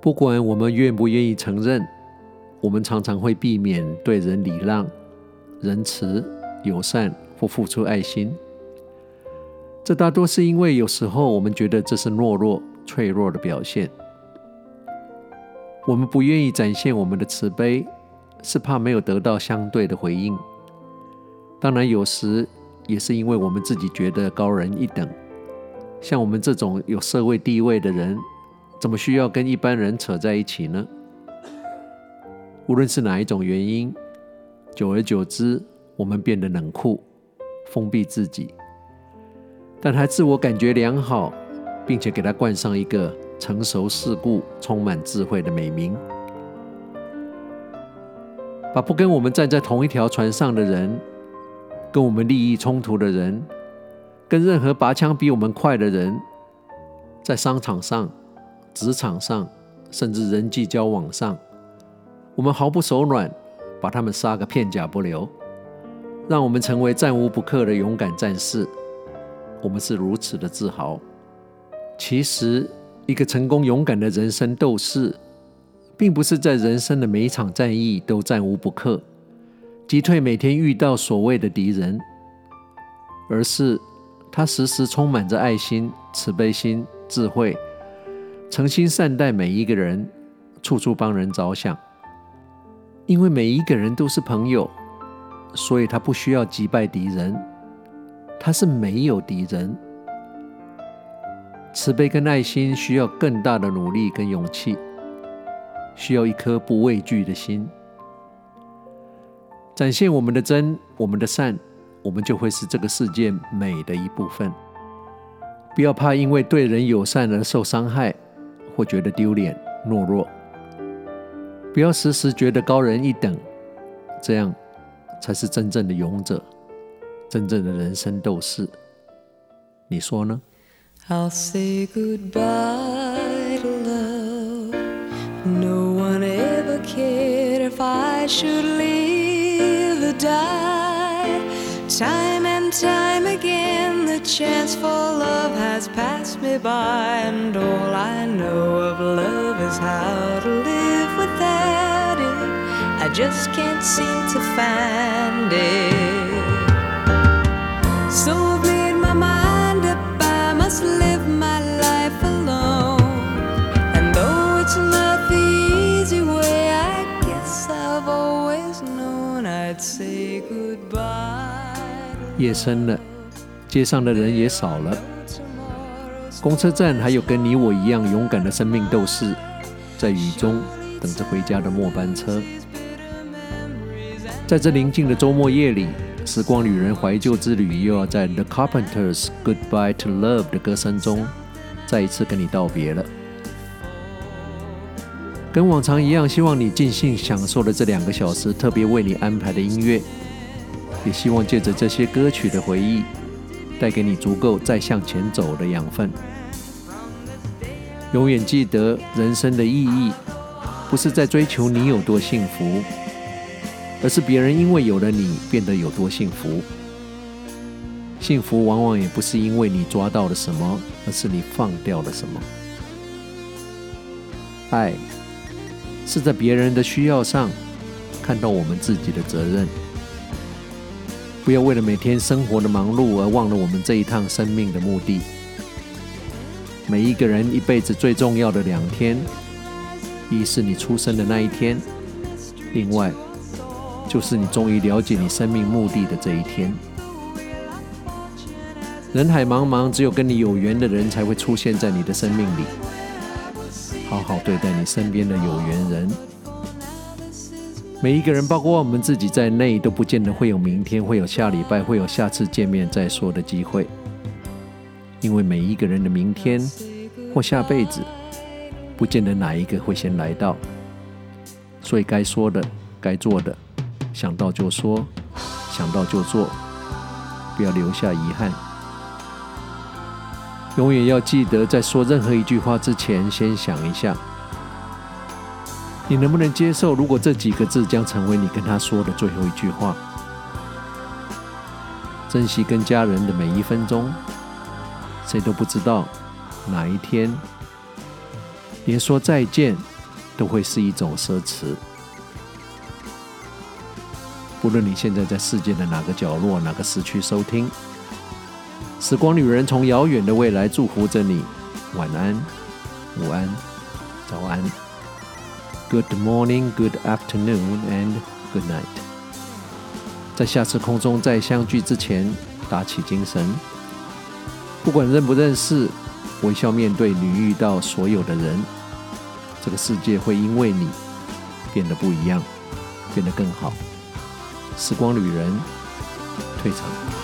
不管我们愿不愿意承认，我们常常会避免对人礼让、仁慈、友善或付出爱心。这大多是因为有时候我们觉得这是懦弱、脆弱的表现。我们不愿意展现我们的慈悲，是怕没有得到相对的回应。当然，有时也是因为我们自己觉得高人一等。像我们这种有社会地位的人，怎么需要跟一般人扯在一起呢？无论是哪一种原因，久而久之，我们变得冷酷、封闭自己，但还自我感觉良好，并且给他冠上一个成熟世故、充满智慧的美名，把不跟我们站在同一条船上的人，跟我们利益冲突的人，跟任何拔枪比我们快的人，在商场上。职场上，甚至人际交往上，我们毫不手软，把他们杀个片甲不留，让我们成为战无不克的勇敢战士。我们是如此的自豪。其实，一个成功勇敢的人生斗士，并不是在人生的每一场战役都战无不克，击退每天遇到所谓的敌人，而是他时时充满着爱心、慈悲心、智慧。诚心善待每一个人，处处帮人着想。因为每一个人都是朋友，所以他不需要击败敌人，他是没有敌人。慈悲跟爱心需要更大的努力跟勇气，需要一颗不畏惧的心。展现我们的真，我们的善，我们就会是这个世界美的一部分。不要怕因为对人友善而受伤害。或觉得丢脸、懦弱，不要时时觉得高人一等，这样才是真正的勇者，真正的人生斗士。你说呢？I'll say goodbye to love. No one ever cared if I should live or die. Time and time again, the chance for love has passed me by, and all I know is how to live without it. I just can't seem to find it. So I've made my mind up, I must live my life alone. And though it's not the easy way, I guess I've always known I'd say goodbye. 夜深了，街上的人也少了。公车站还有跟你我一样勇敢的生命斗士，在雨中等着回家的末班车。在这宁静的周末夜里，时光旅人怀旧之旅又要在 The Carpenters Goodbye to Love 的歌声中，再一次跟你道别了。跟往常一样，希望你尽兴享受了这两个小时特别为你安排的音乐。也希望借着这些歌曲的回忆，带给你足够再向前走的养分。永远记得，人生的意义不是在追求你有多幸福，而是别人因为有了你变得有多幸福。幸福往往也不是因为你抓到了什么，而是你放掉了什么。爱是在别人的需要上看到我们自己的责任。不要为了每天生活的忙碌而忘了我们这一趟生命的目的。每一个人一辈子最重要的两天，一是你出生的那一天，另外就是你终于了解你生命目的的这一天。人海茫茫，只有跟你有缘的人才会出现在你的生命里。好好对待你身边的有缘人。每一个人，包括我们自己在内，都不见得会有明天，会有下礼拜，会有下次见面再说的机会。因为每一个人的明天或下辈子，不见得哪一个会先来到。所以该说的、该做的，想到就说，想到就做，不要留下遗憾。永远要记得，在说任何一句话之前，先想一下。你能不能接受，如果这几个字将成为你跟他说的最后一句话？珍惜跟家人的每一分钟，谁都不知道哪一天连说再见都会是一种奢侈。不论你现在在世界的哪个角落、哪个时区收听，时光旅人从遥远的未来祝福着你。晚安，午安，早安。Good morning, good afternoon, and good night。在下次空中再相聚之前，打起精神。不管认不认识，微笑面对你遇到所有的人。这个世界会因为你变得不一样，变得更好。时光旅人退场。